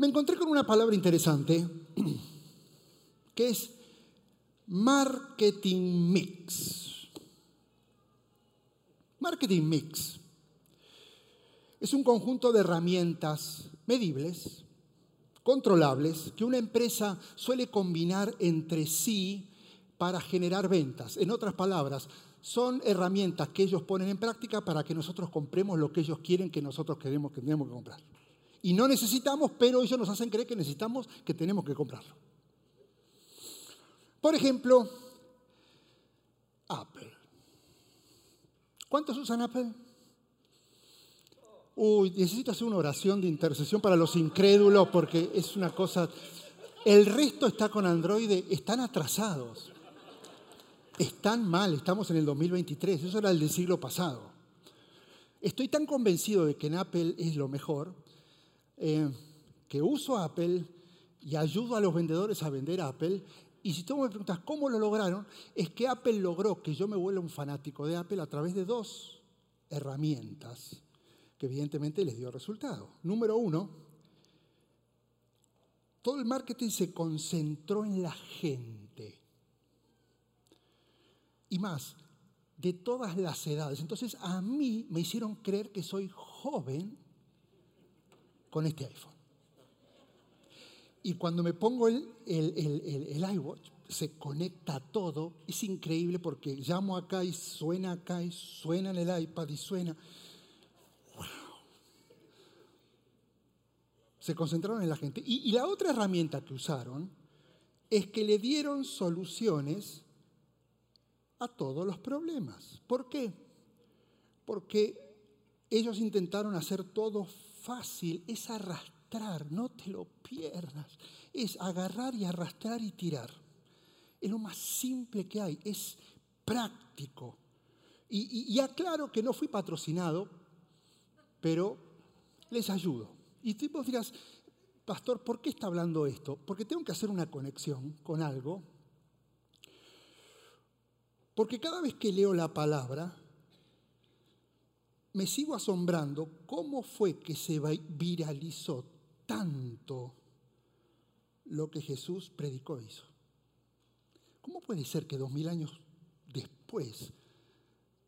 me encontré con una palabra interesante que es marketing mix. Marketing mix es un conjunto de herramientas medibles, controlables, que una empresa suele combinar entre sí para generar ventas. En otras palabras, son herramientas que ellos ponen en práctica para que nosotros compremos lo que ellos quieren que nosotros queremos que tenemos que comprar. Y no necesitamos, pero ellos nos hacen creer que necesitamos, que tenemos que comprarlo. Por ejemplo, Apple. ¿Cuántos usan Apple? Uy, necesito hacer una oración de intercesión para los incrédulos porque es una cosa... El resto está con Android, están atrasados. Están mal, estamos en el 2023, eso era el del siglo pasado. Estoy tan convencido de que en Apple es lo mejor, eh, que uso Apple y ayudo a los vendedores a vender Apple. Y si tú me preguntas cómo lo lograron, es que Apple logró que yo me vuelva un fanático de Apple a través de dos herramientas que evidentemente les dio resultado. Número uno, todo el marketing se concentró en la gente y más, de todas las edades. Entonces a mí me hicieron creer que soy joven con este iPhone. Y cuando me pongo el, el, iWatch, se conecta todo. Es increíble porque llamo acá y suena acá y suena en el iPad y suena. ¡Wow! Se concentraron en la gente. Y, y la otra herramienta que usaron es que le dieron soluciones a todos los problemas. ¿Por qué? Porque ellos intentaron hacer todo fácil, es arrastrar, no te lo pierdas, es agarrar y arrastrar y tirar. Es lo más simple que hay, es práctico. Y, aclaro que no fui patrocinado, pero les ayudo. Y tú dirás, pastor, ¿por qué está hablando esto? Porque tengo que hacer una conexión con algo porque cada vez que leo la palabra, me sigo asombrando cómo fue que se viralizó tanto lo que Jesús predicó e hizo. ¿Cómo puede ser que dos mil años después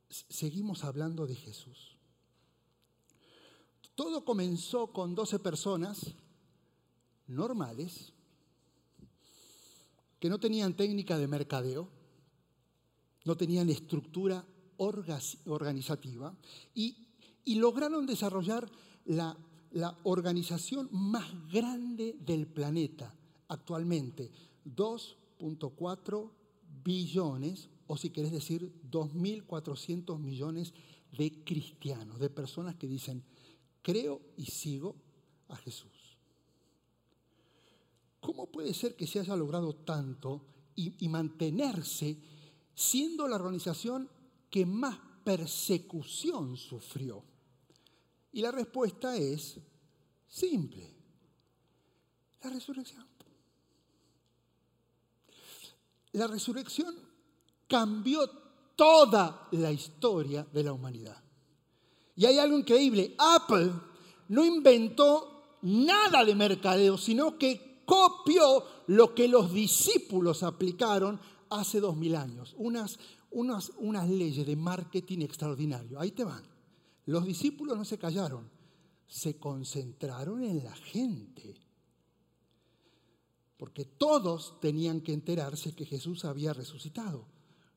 seguimos hablando de Jesús? Todo comenzó con 12 personas normales que no tenían técnica de mercadeo, no tenían estructura organizativa y, lograron desarrollar la, organización más grande del planeta actualmente, 2.4 billones, o si querés decir 2.400 millones de cristianos, de personas que dicen, creo y sigo a Jesús. ¿Cómo puede ser que se haya logrado tanto y mantenerse siendo la organización que más persecución sufrió? Y la respuesta es simple, la resurrección. La resurrección cambió toda la historia de la humanidad. Y hay algo increíble, Apple no inventó nada de mercadeo, sino que copió lo que los discípulos aplicaron hace dos mil años, unas, unas, leyes de marketing extraordinario. Ahí te van. Los discípulos no se callaron, se concentraron en la gente. Porque todos tenían que enterarse que Jesús había resucitado.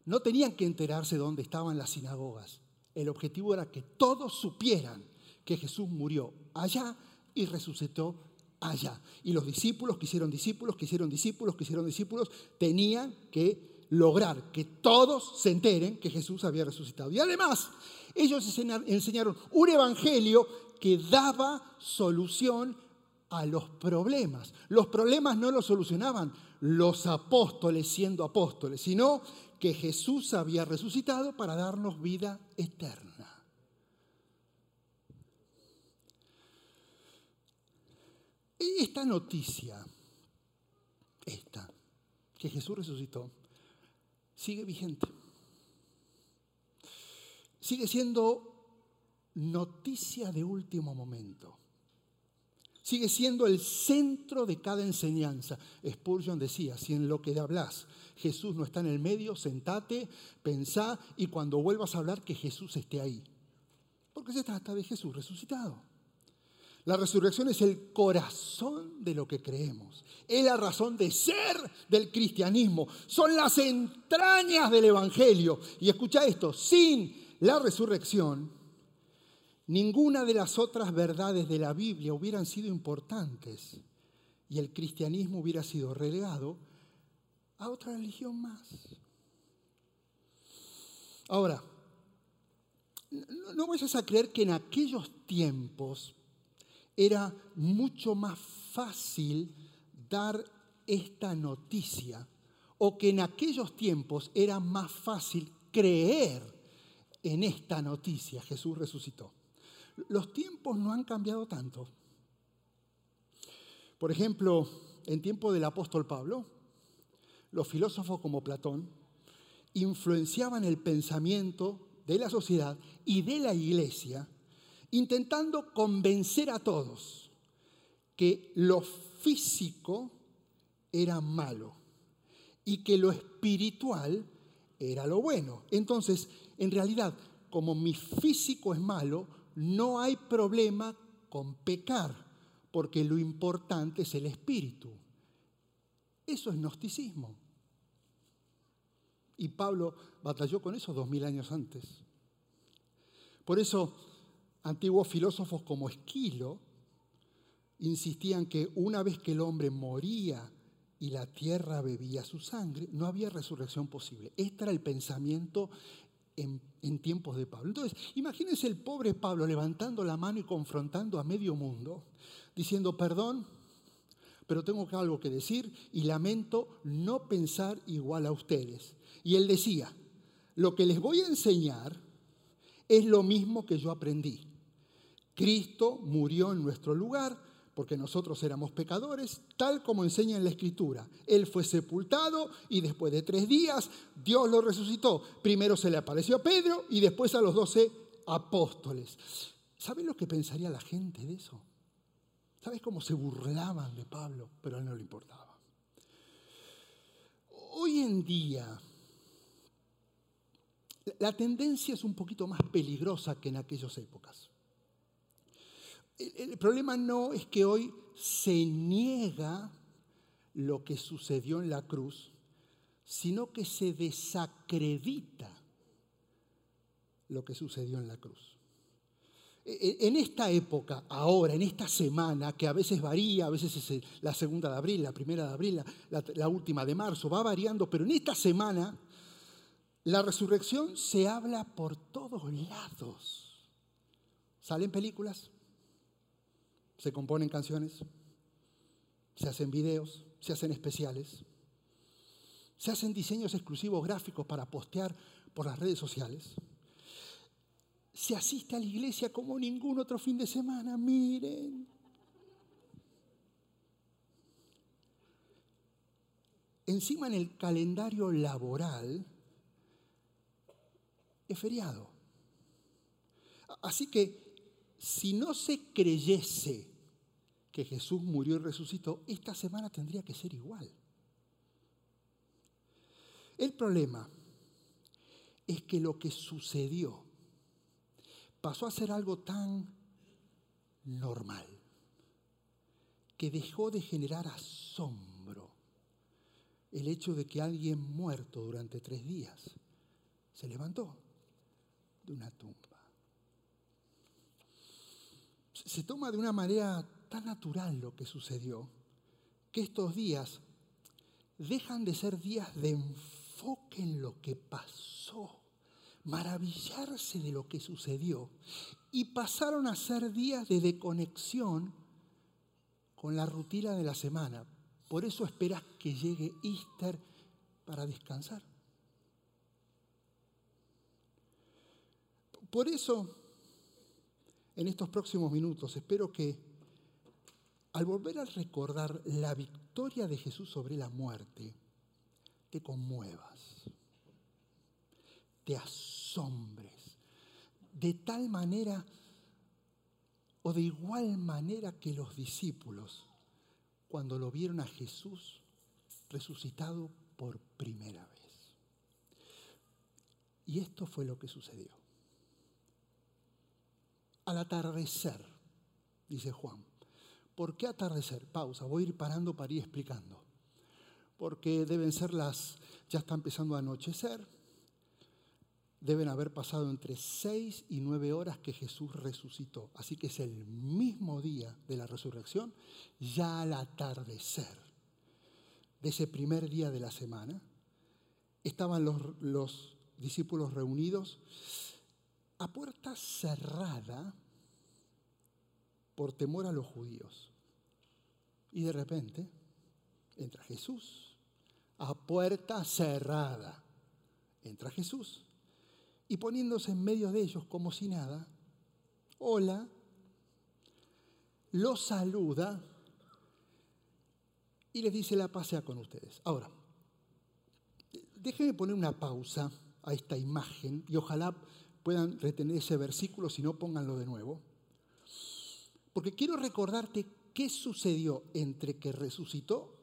No tenían que enterarse dónde estaban las sinagogas. El objetivo era que todos supieran que Jesús murió allá y resucitó allá. Y los discípulos que hicieron discípulos, que hicieron discípulos, que hicieron discípulos, tenían que lograr que todos se enteren que Jesús había resucitado. Y además, ellos enseñaron un evangelio que daba solución a los problemas. Los problemas no los solucionaban los apóstoles siendo apóstoles, sino que Jesús había resucitado para darnos vida eterna. Esta noticia, esta, que Jesús resucitó, sigue vigente. Sigue siendo noticia de último momento. Sigue siendo el centro de cada enseñanza. Spurgeon decía, si en lo que hablas Jesús no está en el medio, sentate, pensá y cuando vuelvas a hablar que Jesús esté ahí. Porque se trata de Jesús resucitado. La resurrección es el corazón de lo que creemos. Es la razón de ser del cristianismo. Son las entrañas del Evangelio. Y escucha esto, sin la resurrección, ninguna de las otras verdades de la Biblia hubieran sido importantes y el cristianismo hubiera sido relegado a otra religión más. Ahora, no vayas a creer que en aquellos tiempos era mucho más fácil dar esta noticia o que en aquellos tiempos era más fácil creer en esta noticia. Jesús resucitó. Los tiempos no han cambiado tanto. Por ejemplo, en tiempo del apóstol Pablo, los filósofos como Platón influenciaban el pensamiento de la sociedad y de la iglesia, intentando convencer a todos que lo físico era malo y que lo espiritual era lo bueno. Entonces, en realidad, como mi físico es malo, no hay problema con pecar, porque lo importante es el espíritu. Eso es gnosticismo. Y Pablo batalló con eso dos mil años antes. Por eso, antiguos filósofos como Esquilo insistían que una vez que el hombre moría y la tierra bebía su sangre, no había resurrección posible. Este era el pensamiento en, tiempos de Pablo. Entonces, imagínense el pobre Pablo levantando la mano y confrontando a medio mundo, diciendo, perdón, pero tengo algo que decir y lamento no pensar igual a ustedes. Y él decía, lo que les voy a enseñar es lo mismo que yo aprendí. Cristo murió en nuestro lugar porque nosotros éramos pecadores, tal como enseña en la Escritura. Él fue sepultado y después de tres días Dios lo resucitó. Primero se le apareció a Pedro y después a los doce apóstoles. ¿Sabes lo que pensaría la gente de eso? ¿Sabes cómo se burlaban de Pablo? Pero a él no le importaba. Hoy en día, la tendencia es un poquito más peligrosa que en aquellas épocas. El problema no es que hoy se niega lo que sucedió en la cruz, sino que se desacredita lo que sucedió en la cruz. E, e, en esta época, ahora, en esta semana, que a veces varía, a veces es la segunda de abril, la primera de abril, la, la última de marzo, va variando, pero en esta semana la resurrección se habla por todos lados. Salen películas, se componen canciones, se hacen videos, se hacen especiales, se hacen diseños exclusivos gráficos para postear por las redes sociales. Se asiste a la iglesia como ningún otro fin de semana, miren. Encima en el calendario laboral es feriado. Así que si no se creyese que Jesús murió y resucitó, esta semana tendría que ser igual. El problema es que lo que sucedió pasó a ser algo tan normal que dejó de generar asombro el hecho de que alguien muerto durante tres días se levantó de una tumba se toma de una manera tan natural lo que sucedió, que estos días dejan de ser días de enfoque en lo que pasó, maravillarse de lo que sucedió, y pasaron a ser días de desconexión con la rutina de la semana. Por eso esperas que llegue Easter para descansar. Por eso en estos próximos minutos espero que al volver a recordar la victoria de Jesús sobre la muerte, te conmuevas, te asombres, de tal manera o de igual manera que los discípulos cuando lo vieron a Jesús resucitado por primera vez. Y esto fue lo que sucedió. Al atardecer, dice Juan. ¿Por qué atardecer? Pausa, voy a ir parando para ir explicando. Porque deben ser las, ya está empezando a anochecer, deben haber pasado entre seis y nueve horas que Jesús resucitó. Así que es el mismo día de la resurrección, ya al atardecer de ese primer día de la semana. Estaban los, los discípulos reunidos a puerta cerrada por temor a los judíos. Y de repente entra Jesús a puerta cerrada. Entra Jesús y poniéndose en medio de ellos como si nada, hola, los saluda y les dice la paz sea con ustedes. Ahora, déjenme poner una pausa a esta imagen y ojalá puedan retener ese versículo, si no pónganlo de nuevo. Porque quiero recordarte qué sucedió entre que resucitó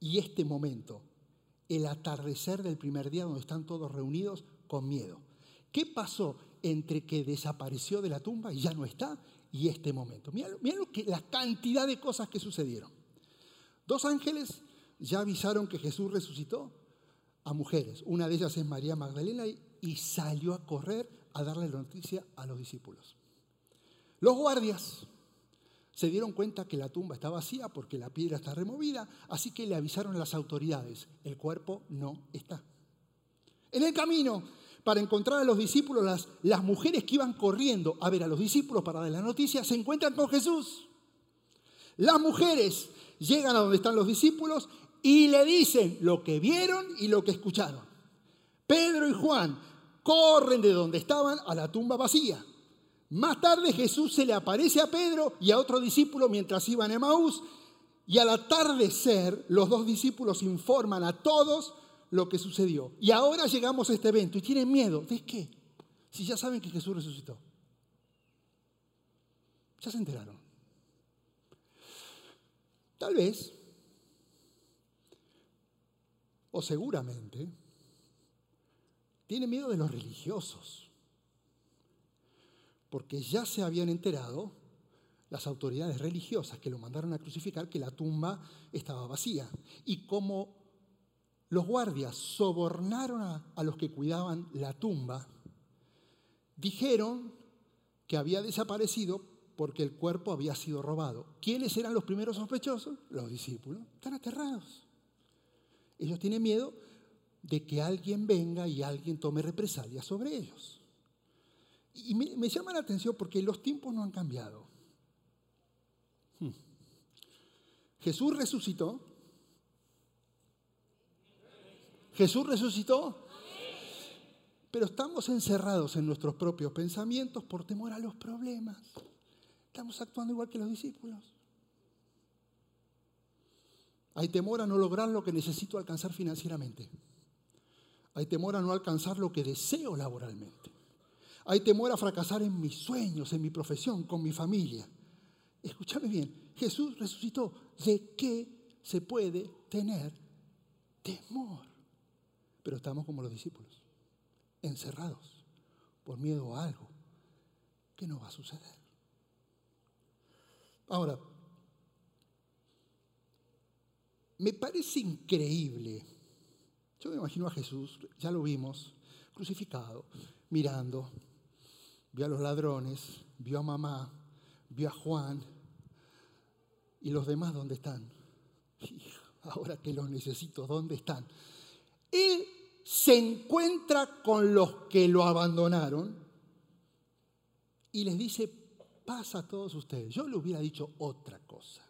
y este momento, el atardecer del primer día donde están todos reunidos con miedo. ¿Qué pasó entre que desapareció de la tumba y ya no está y este momento? Mira, la cantidad de cosas que sucedieron. Dos ángeles ya avisaron que Jesús resucitó a mujeres. Una de ellas es María Magdalena y salió a correr a darle la noticia a los discípulos. Los guardias se dieron cuenta que la tumba está vacía porque la piedra está removida, así que le avisaron a las autoridades, el cuerpo no está. En el camino, para encontrar a los discípulos, las, las mujeres que iban corriendo a ver a los discípulos para dar la noticia, se encuentran con Jesús. Las mujeres llegan a donde están los discípulos y le dicen lo que vieron y lo que escucharon. Pedro y Juan corren de donde estaban a la tumba vacía. Más tarde Jesús se le aparece a Pedro y a otro discípulo mientras iban a Emaús y al atardecer los dos discípulos informan a todos lo que sucedió. Y ahora llegamos a este evento y tienen miedo. ¿De qué? Si ya saben que Jesús resucitó. Ya se enteraron. Tal vez, o seguramente, tienen miedo de los religiosos porque ya se habían enterado las autoridades religiosas que lo mandaron a crucificar que la tumba estaba vacía. Y como los guardias sobornaron a, los que cuidaban la tumba, dijeron que había desaparecido porque el cuerpo había sido robado. ¿Quiénes eran los primeros sospechosos? Los discípulos. Están aterrados. Ellos tienen miedo de que alguien venga y alguien tome represalias sobre ellos. Y me, llama la atención porque los tiempos no han cambiado. Hmm. Jesús resucitó. Jesús resucitó. Pero estamos encerrados en nuestros propios pensamientos por temor a los problemas. Estamos actuando igual que los discípulos. Hay temor a no lograr lo que necesito alcanzar financieramente. Hay temor a no alcanzar lo que deseo laboralmente. Hay temor a fracasar en mis sueños, en mi profesión, con mi familia. Escúchame bien, Jesús resucitó. ¿De qué se puede tener temor? Pero estamos como los discípulos, encerrados por miedo a algo que no va a suceder. Ahora, me parece increíble. Yo me imagino a Jesús, ya lo vimos, crucificado, mirando, vio a los ladrones, vio a mamá, vio a Juan y los demás dónde están. Ahora que los necesito, ¿dónde están? Él se encuentra con los que lo abandonaron y les dice, pasa a todos ustedes. Yo le hubiera dicho otra cosa.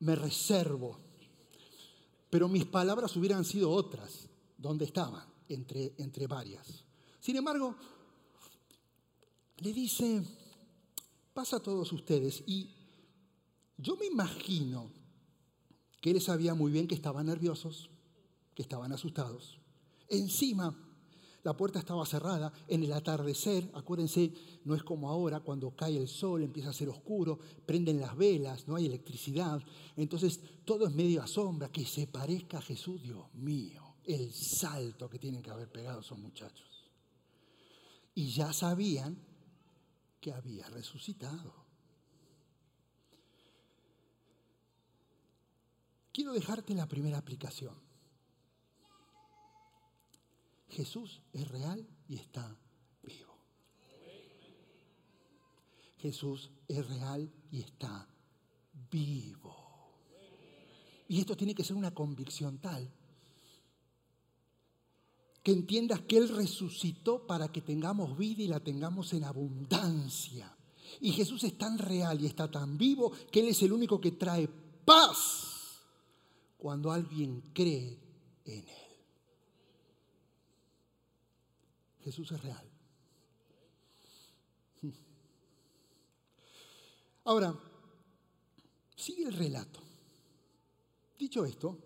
Me reservo, pero mis palabras hubieran sido otras, donde estaban, entre, entre varias. Sin embargo, le dice, pasa a todos ustedes. Y yo me imagino que él sabía muy bien que estaban nerviosos, que estaban asustados. Encima, La puerta estaba cerrada en el atardecer. Acuérdense, no es como ahora cuando cae el sol, empieza a ser oscuro, prenden las velas, no hay electricidad. Entonces todo es medio a sombra. Que se parezca a Jesús, Dios mío. El salto que tienen que haber pegado esos muchachos. Y ya sabían que había resucitado. Quiero dejarte la primera aplicación. Jesús es real y está vivo. Jesús es real y está vivo. Y esto tiene que ser una convicción tal que entiendas que Él resucitó para que tengamos vida y la tengamos en abundancia. Y Jesús es tan real y está tan vivo que Él es el único que trae paz cuando alguien cree en Él. Jesús es real. Ahora, sigue el relato. Dicho esto,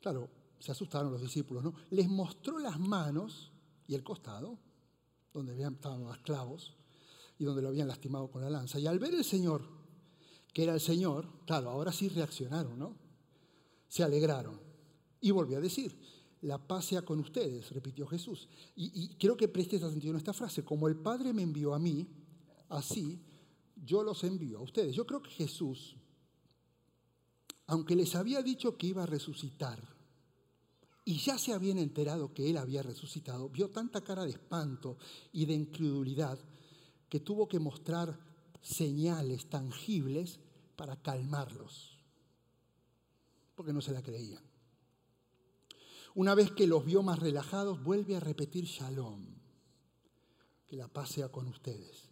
claro, se asustaron los discípulos, ¿no? Les mostró las manos y el costado, donde habían, estaban los clavos y donde lo habían lastimado con la lanza. Y al ver el Señor, que era el Señor, claro, ahora sí reaccionaron, ¿no? Se alegraron. Y volvió a decir, la paz sea con ustedes, repitió Jesús. Y, quiero que prestes atención a esta frase, como el Padre me envió a mí, así yo los envío a ustedes. Yo creo que Jesús, aunque les había dicho que iba a resucitar, y ya se habían enterado que él había resucitado, vio tanta cara de espanto y de incredulidad que tuvo que mostrar señales tangibles para calmarlos, porque no se la creían. Una vez que los vio más relajados, vuelve a repetir shalom, que la paz sea con ustedes.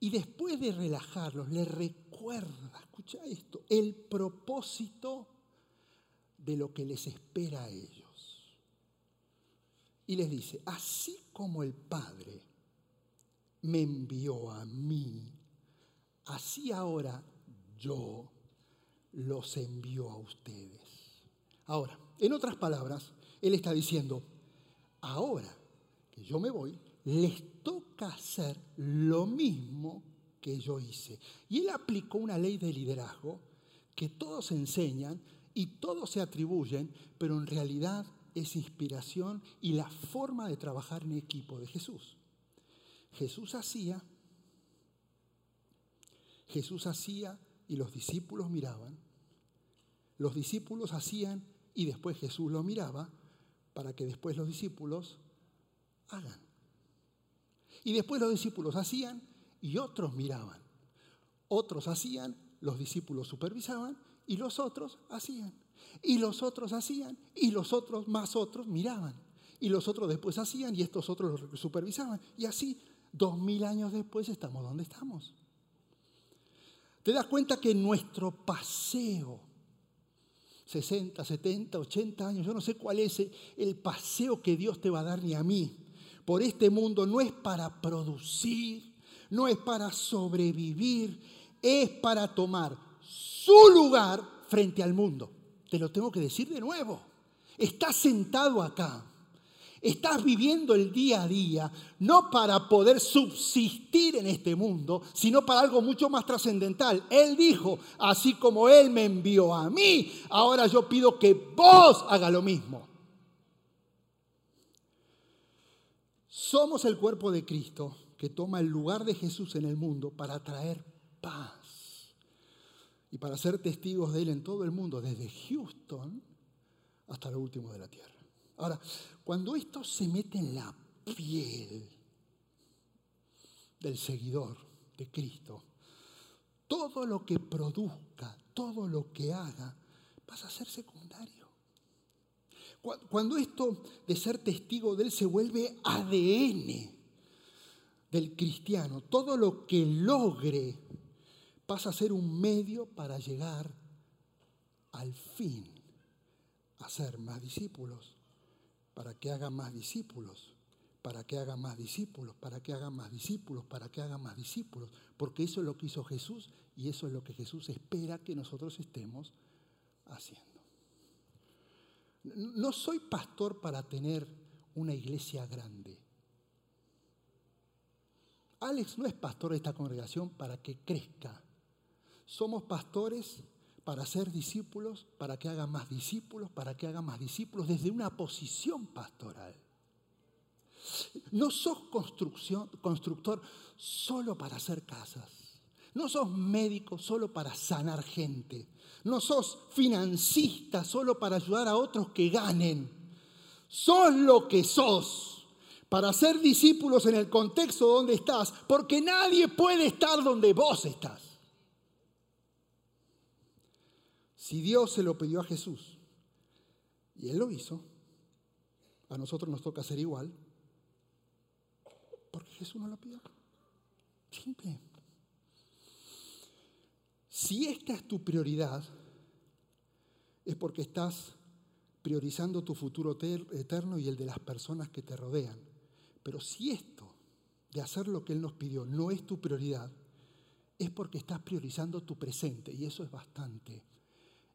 Y después de relajarlos, les recuerda, escucha esto, el propósito de lo que les espera a ellos y les dice, así como el Padre me envió a mí, así ahora yo los envío a ustedes. Ahora, en otras palabras, Él está diciendo, ahora que yo me voy, les toca hacer lo mismo que yo hice. Y Él aplicó una ley de liderazgo que todos enseñan y todos se atribuyen, pero en realidad es inspiración y la forma de trabajar en equipo de Jesús. Jesús hacía, Jesús hacía y los discípulos miraban. Los discípulos hacían y después Jesús lo miraba para que después los discípulos hagan. Y después los discípulos hacían y otros miraban. Otros hacían, los discípulos supervisaban y los otros hacían. Y los otros hacían, y los otros más otros miraban. Y los otros después hacían, y estos otros los supervisaban. Y así, dos mil años después, estamos donde estamos. Te das cuenta que nuestro paseo, 60, 70, 80 años, yo no sé cuál es el paseo que Dios te va a dar ni a mí, por este mundo no es para producir, no es para sobrevivir, es para tomar su lugar frente al mundo. Te lo tengo que decir de nuevo. Estás sentado acá. Estás viviendo el día a día, no para poder subsistir en este mundo, sino para algo mucho más trascendental. Él dijo, así como Él me envió a mí, ahora yo pido que vos haga lo mismo. Somos el cuerpo de Cristo que toma el lugar de Jesús en el mundo para traer paz y para ser testigos de Él en todo el mundo, desde Houston hasta lo último de la tierra. Ahora, cuando esto se mete en la piel del seguidor de Cristo, todo lo que produzca, todo lo que haga, pasa a ser secundario. Cuando esto de ser testigo de Él se vuelve ADN del cristiano, todo lo que logre pasa a ser un medio para llegar al fin a ser más discípulos, para que hagan más discípulos, para que hagan más discípulos, para que hagan más discípulos, para que hagan más discípulos, porque eso es lo que hizo Jesús y eso es lo que Jesús espera que nosotros estemos haciendo. No soy pastor para tener una iglesia grande. Alex no es pastor de esta congregación para que crezca. Somos pastores para ser discípulos, para que hagan más discípulos, para que hagan más discípulos desde una posición pastoral. No sos constructor solo para hacer casas. No sos médico solo para sanar gente. No sos financista solo para ayudar a otros que ganen. Sos lo que sos para ser discípulos en el contexto donde estás, porque nadie puede estar donde vos estás. Si Dios se lo pidió a Jesús y Él lo hizo, a nosotros nos toca hacer igual, porque Jesús no lo pidió. Simple. Si esta es tu prioridad, es porque estás priorizando tu futuro eterno y el de las personas que te rodean. Pero si esto de hacer lo que Él nos pidió no es tu prioridad, es porque estás priorizando tu presente y eso es bastante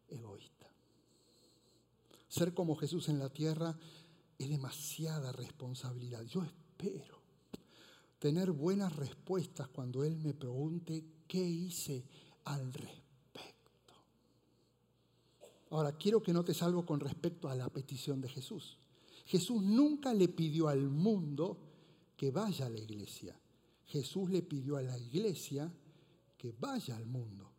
egoísta. Ser como Jesús en la tierra es demasiada responsabilidad. Yo espero tener buenas respuestas cuando Él me pregunte qué hice al respecto. Ahora, quiero que notes algo con respecto a la petición de Jesús. Jesús nunca le pidió al mundo que vaya a la iglesia. Jesús le pidió a la iglesia que vaya al mundo.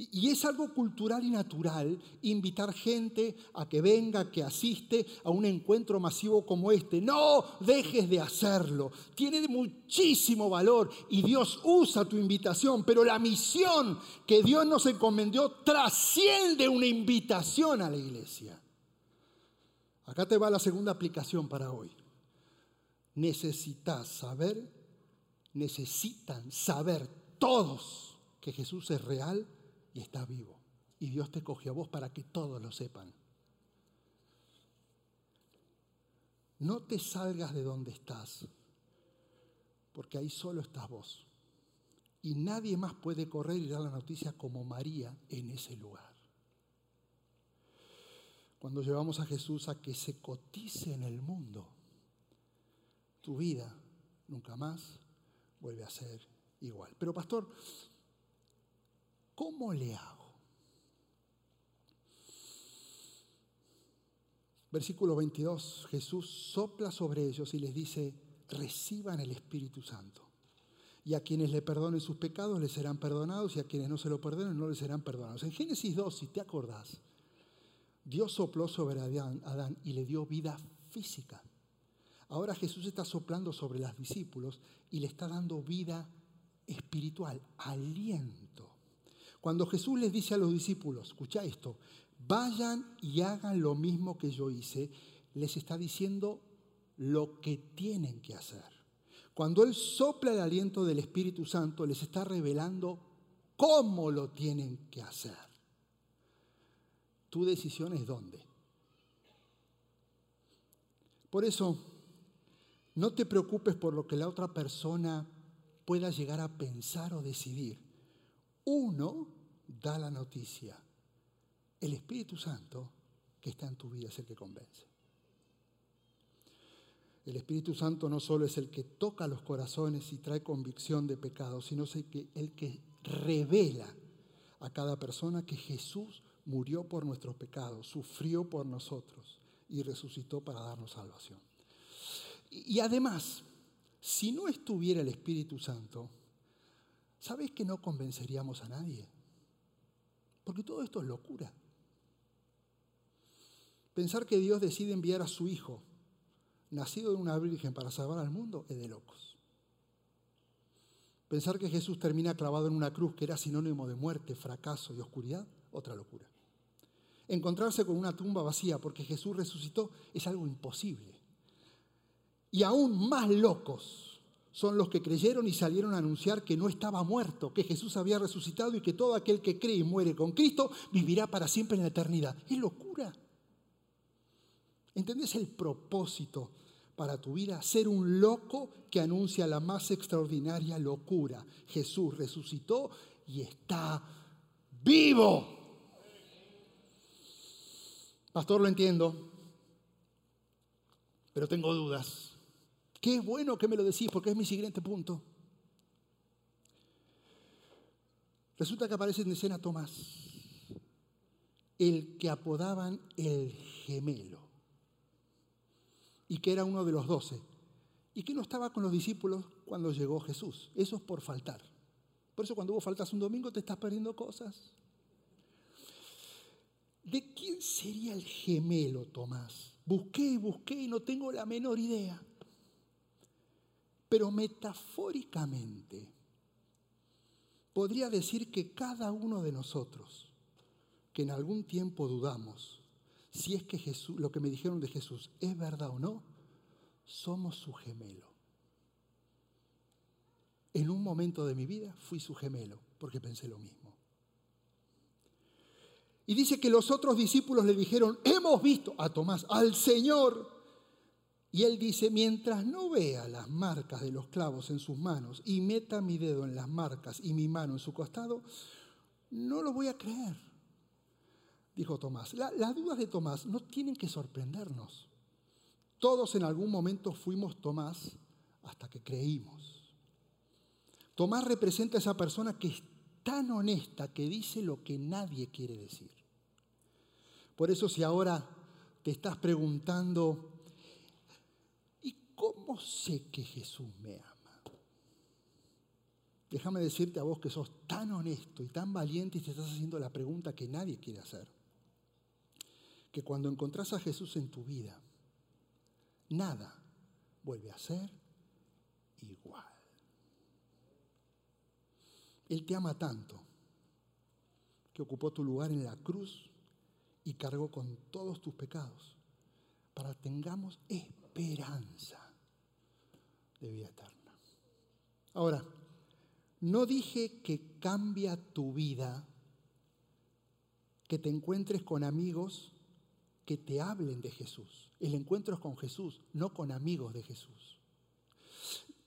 Y es algo cultural y natural invitar gente a que venga, que asiste a un encuentro masivo como este. No dejes de hacerlo. Tiene muchísimo valor y Dios usa tu invitación, pero la misión que Dios nos encomendó trasciende una invitación a la iglesia. Acá te va la segunda aplicación para hoy. Necesitas saber, necesitan saber todos que Jesús es real está vivo. Y Dios te cogió a vos para que todos lo sepan. No te salgas de donde estás, porque ahí solo estás vos. Y nadie más puede correr y dar la noticia como María en ese lugar. Cuando llevamos a Jesús a que se cotice en el mundo, tu vida nunca más vuelve a ser igual. Pero pastor, ¿Cómo le hago? Versículo 22, Jesús sopla sobre ellos y les dice, reciban el Espíritu Santo. Y a quienes le perdonen sus pecados les serán perdonados y a quienes no se lo perdonen no les serán perdonados. En Génesis 2, si te acordás, Dios sopló sobre Adán, Adán y le dio vida física. Ahora Jesús está soplando sobre los discípulos y le está dando vida espiritual, aliento. Cuando Jesús les dice a los discípulos, escucha esto, vayan y hagan lo mismo que yo hice, les está diciendo lo que tienen que hacer. Cuando Él sopla el aliento del Espíritu Santo, les está revelando cómo lo tienen que hacer. Tu decisión es dónde. Por eso, no te preocupes por lo que la otra persona pueda llegar a pensar o decidir uno da la noticia. El Espíritu Santo que está en tu vida es el que convence. El Espíritu Santo no solo es el que toca los corazones y trae convicción de pecado, sino es el que, el que revela a cada persona que Jesús murió por nuestros pecados, sufrió por nosotros y resucitó para darnos salvación. Y además, si no estuviera el Espíritu Santo, ¿Sabes que no convenceríamos a nadie? Porque todo esto es locura. Pensar que Dios decide enviar a su Hijo, nacido de una virgen, para salvar al mundo, es de locos. Pensar que Jesús termina clavado en una cruz que era sinónimo de muerte, fracaso y oscuridad, otra locura. Encontrarse con una tumba vacía porque Jesús resucitó es algo imposible. Y aún más locos son los que creyeron y salieron a anunciar que no estaba muerto, que Jesús había resucitado y que todo aquel que cree y muere con Cristo vivirá para siempre en la eternidad. Es locura. ¿Entendés el propósito para tu vida? Ser un loco que anuncia la más extraordinaria locura. Jesús resucitó y está vivo. Pastor, lo entiendo. pero tengo dudas. Qué bueno que me lo decís porque es mi siguiente punto. Resulta que aparece en escena Tomás, el que apodaban el gemelo, y que era uno de los doce, y que no estaba con los discípulos cuando llegó Jesús. Eso es por faltar. Por eso cuando vos faltas un domingo te estás perdiendo cosas. ¿De quién sería el gemelo Tomás? Busqué y busqué y no tengo la menor idea. Pero metafóricamente podría decir que cada uno de nosotros, que en algún tiempo dudamos si es que Jesús, lo que me dijeron de Jesús es verdad o no, somos su gemelo. En un momento de mi vida fui su gemelo porque pensé lo mismo. Y dice que los otros discípulos le dijeron, hemos visto a Tomás, al Señor. Y él dice, mientras no vea las marcas de los clavos en sus manos y meta mi dedo en las marcas y mi mano en su costado, no lo voy a creer. Dijo Tomás. las dudas de Tomás no tienen que sorprendernos. Todos en algún momento fuimos Tomás hasta que creímos. Tomás representa a esa persona que es tan honesta que dice lo que nadie quiere decir. Por eso si ahora te estás preguntando, ¿y cómo sé que Jesús me ama? Déjame decirte a vos que sos tan honesto y tan valiente y te estás haciendo la pregunta que nadie quiere hacer. Que cuando encontrás a Jesús en tu vida, nada vuelve a ser igual. Él te ama tanto que ocupó tu lugar en la cruz y cargó con todos tus pecados para tengamos esperanza de vida eterna. Ahora, no dije que cambia tu vida que te encuentres con amigos que te hablen de Jesús. El encuentro es con Jesús, no con amigos de Jesús.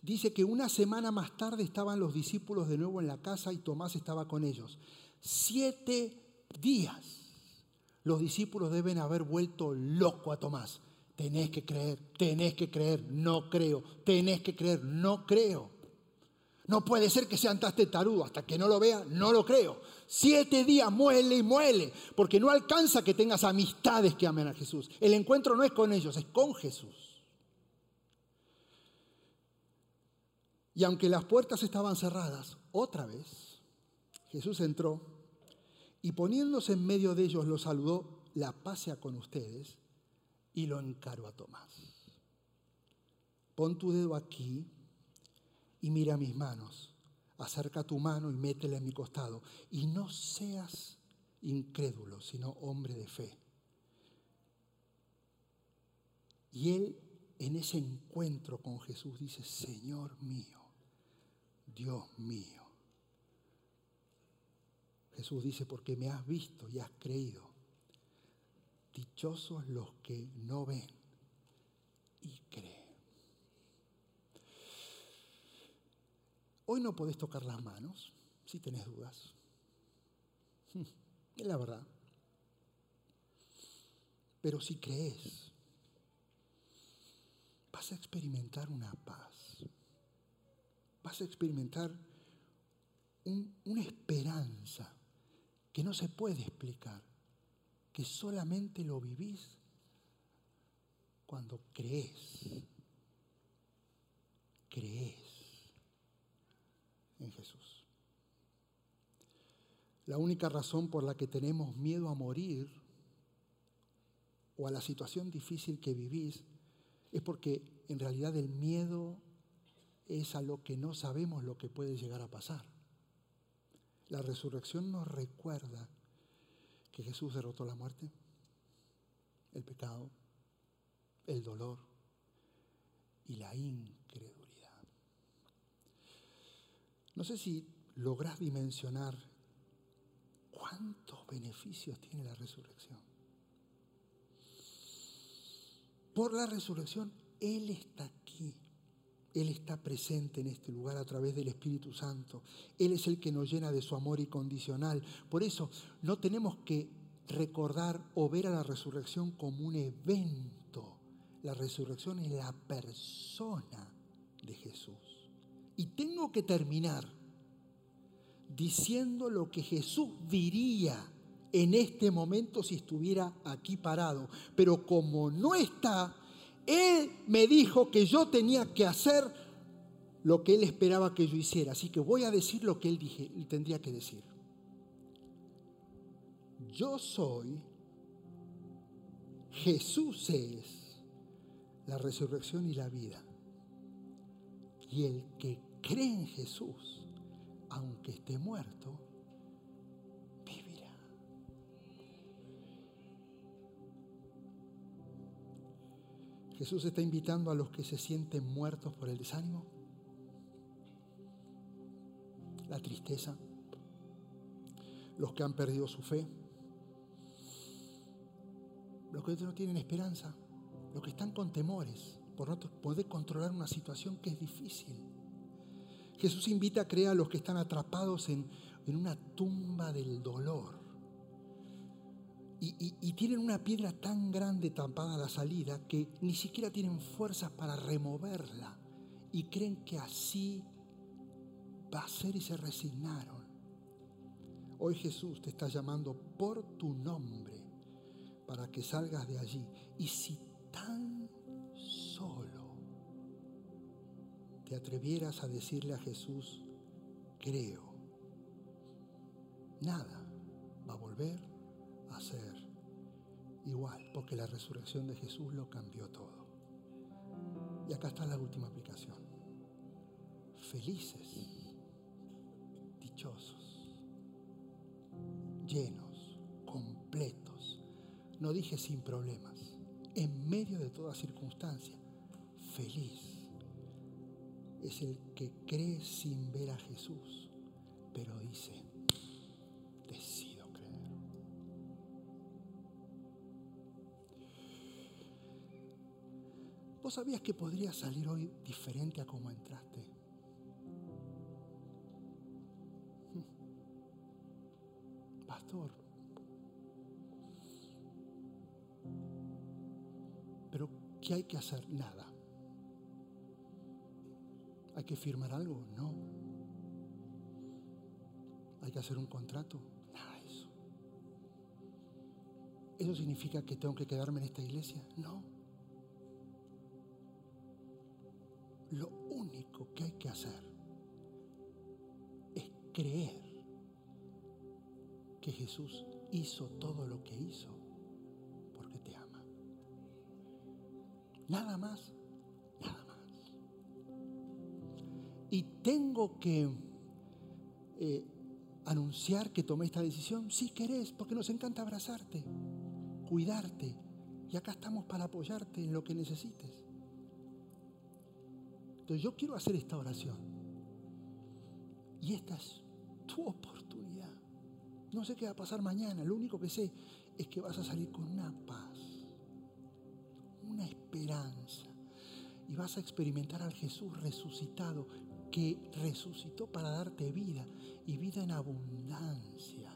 Dice que una semana más tarde estaban los discípulos de nuevo en la casa y Tomás estaba con ellos. Siete días los discípulos deben haber vuelto loco a Tomás. Tenés que creer, tenés que creer, no creo, tenés que creer, no creo. No puede ser que sean tan tarudo, hasta que no lo vea, no lo creo. Siete días muele y muele, porque no alcanza que tengas amistades que amen a Jesús. El encuentro no es con ellos, es con Jesús. Y aunque las puertas estaban cerradas, otra vez Jesús entró y poniéndose en medio de ellos, lo saludó, la paz con ustedes, y lo encaró a Tomás. Pon tu dedo aquí y mira mis manos. Acerca tu mano y métela en mi costado. Y no seas incrédulo, sino hombre de fe. Y él en ese encuentro con Jesús dice, Señor mío, Dios mío. Jesús dice, porque me has visto y has creído. Dichosos los que no ven y creen. Hoy no podés tocar las manos si tenés dudas. Es la verdad. Pero si crees, vas a experimentar una paz. Vas a experimentar una esperanza que no se puede explicar, que solamente lo vivís cuando crees, crees en Jesús. La única razón por la que tenemos miedo a morir o a la situación difícil que vivís es porque en realidad el miedo es a lo que no sabemos lo que puede llegar a pasar. La resurrección nos recuerda que Jesús derrotó la muerte, el pecado, el dolor y la incredulidad. No sé si logras dimensionar cuántos beneficios tiene la resurrección. Por la resurrección, Él está aquí él está presente en este lugar a través del Espíritu Santo. Él es el que nos llena de su amor incondicional. Por eso no tenemos que recordar o ver a la resurrección como un evento. la resurrección es la persona de Jesús. Y tengo que terminar diciendo lo que Jesús diría en este momento si estuviera aquí parado. Pero como no está, Él me dijo que yo tenía que hacer lo que Él esperaba que yo hiciera. Así que voy a decir lo que Él, dije, tendría que decir. Yo soy, Jesús es la resurrección y la vida. Y el que cree en Jesús, aunque esté muerto, Jesús está invitando a los que se sienten muertos por el desánimo, la tristeza, los que han perdido su fe, los que no tienen esperanza, los que están con temores por no poder controlar una situación que es difícil. Jesús invita a creer a los que están atrapados en, una tumba del dolor y, tienen una piedra tan grande tampada a la salida que ni siquiera tienen fuerzas para removerla y creen que así va a ser y se resignaron. Hoy Jesús te está llamando por tu nombre para que salgas de allí. Y si tan solo te atrevieras a decirle a Jesús, creo, nada va a volver a ser igual, porque la resurrección de Jesús lo cambió todo. Y acá está la última aplicación. Felices, dichosos, llenos, completos no dije sin problemas, en medio de toda circunstancia, feliz. Es el que cree sin ver a Jesús, pero dice, decido ¿Vos sabías que podría salir hoy diferente a como entraste? Pastor, ¿Qué hay que hacer? Nada. ¿Hay que firmar algo? No. ¿Hay que hacer un contrato? Nada de eso. ¿Eso significa que tengo que quedarme en esta iglesia? No. Lo único que hay que hacer es creer que Jesús hizo todo lo que hizo Nada más, nada más. Y tengo que eh, anunciar que tomé esta decisión, si querés, porque nos encanta abrazarte, cuidarte. Y acá estamos para apoyarte en lo que necesites. Yo quiero hacer esta oración. Y esta es tu oportunidad. No sé qué va a pasar mañana, lo único que sé es que vas a salir con una paz una esperanza. Y vas a experimentar al Jesús resucitado que resucitó para darte vida y vida en abundancia.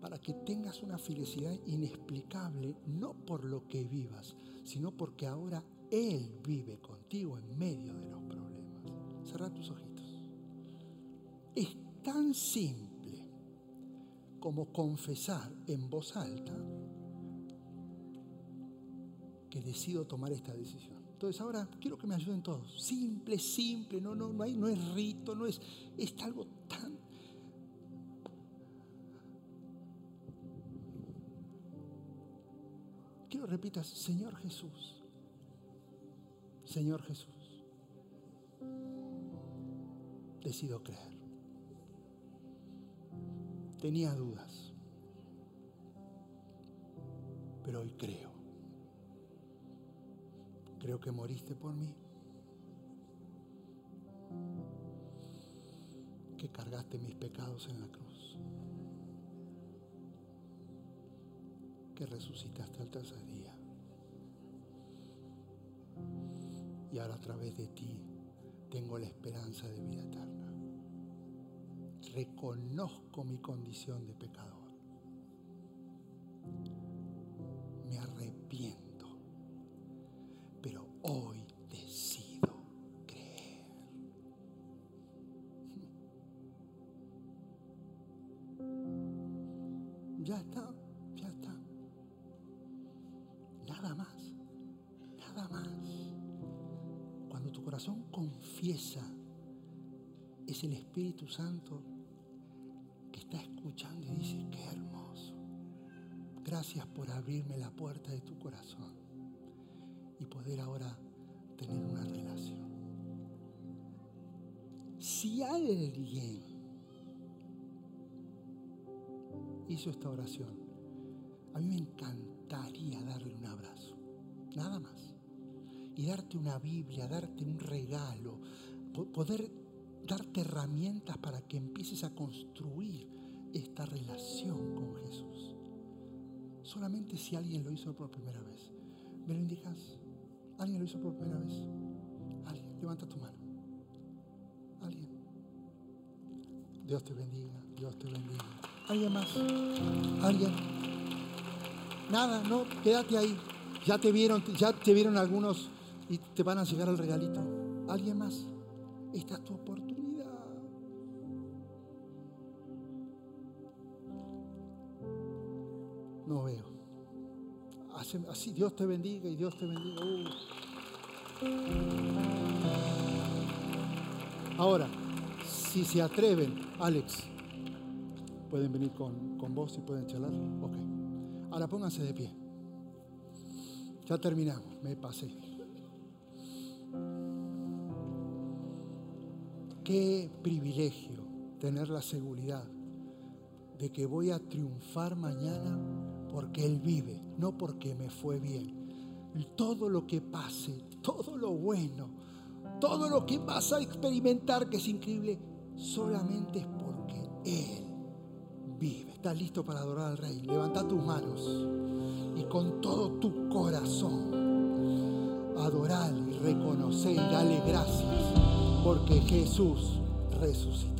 Para que tengas una felicidad inexplicable, no por lo que vivas, sino porque ahora Él vive contigo en medio de los problemas. Cerra tus ojitos. Es tan simple como confesar en voz alta que decido tomar esta decisión. Entonces ahora quiero que me ayuden todos. Simple, simple, no, no, no, hay, no es rito, no es, es algo tan... Quiero repitas, Señor Jesús, Señor Jesús, decido creer. Tenía dudas, pero hoy creo. Creo que moriste por mí. Que cargaste mis pecados en la cruz. Que resucitaste al tercer día. Y ahora a través de ti tengo la esperanza de vida eterna. Reconozco mi condición de pecador. Espíritu Santo que está escuchando y dice, qué hermoso. Gracias por abrirme la puerta de tu corazón y poder ahora tener una relación. Si alguien hizo esta oración, a mí me encantaría darle un abrazo, nada más. Y darte una Biblia, darte un regalo, poder darte herramientas para que empieces a construir esta relación con Jesús. Solamente si alguien lo hizo por primera vez. ¿Me lo indicas? ¿Alguien lo hizo por primera vez? Alguien, levanta tu mano. Alguien. Dios te bendiga, Dios te bendiga. ¿Alguien más? ¿Alguien? Nada, no, quédate ahí. Ya te vieron, ya te vieron algunos y te van a llegar el regalito. ¿Alguien más? Esta es tu oportunidad. No veo. Así, Dios te bendiga y Dios te bendiga. Uh. Ahora, si se atreven, Alex, pueden venir con, con vos y pueden charlar. Ok. Ahora pónganse de pie. Ya terminamos, me pasé. Qué privilegio tener la seguridad de que voy a triunfar mañana porque Él vive, no porque me fue bien. todo lo que pase, todo lo bueno, todo lo que vas a experimentar que es increíble, solamente es porque Él vive. ¿Estás listo para adorar al Rey? Levanta tus manos y con todo tu corazón adorar y reconocer y darle gracias porque Jesús resucitó.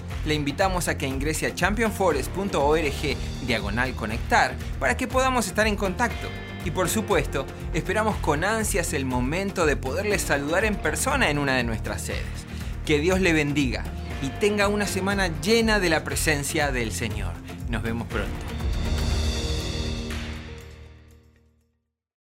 le invitamos a que ingrese a championforest.org diagonal conectar para que podamos estar en contacto. Y por supuesto, esperamos con ansias el momento de poderles saludar en persona en una de nuestras sedes. Que Dios le bendiga y tenga una semana llena de la presencia del Señor. Nos vemos pronto.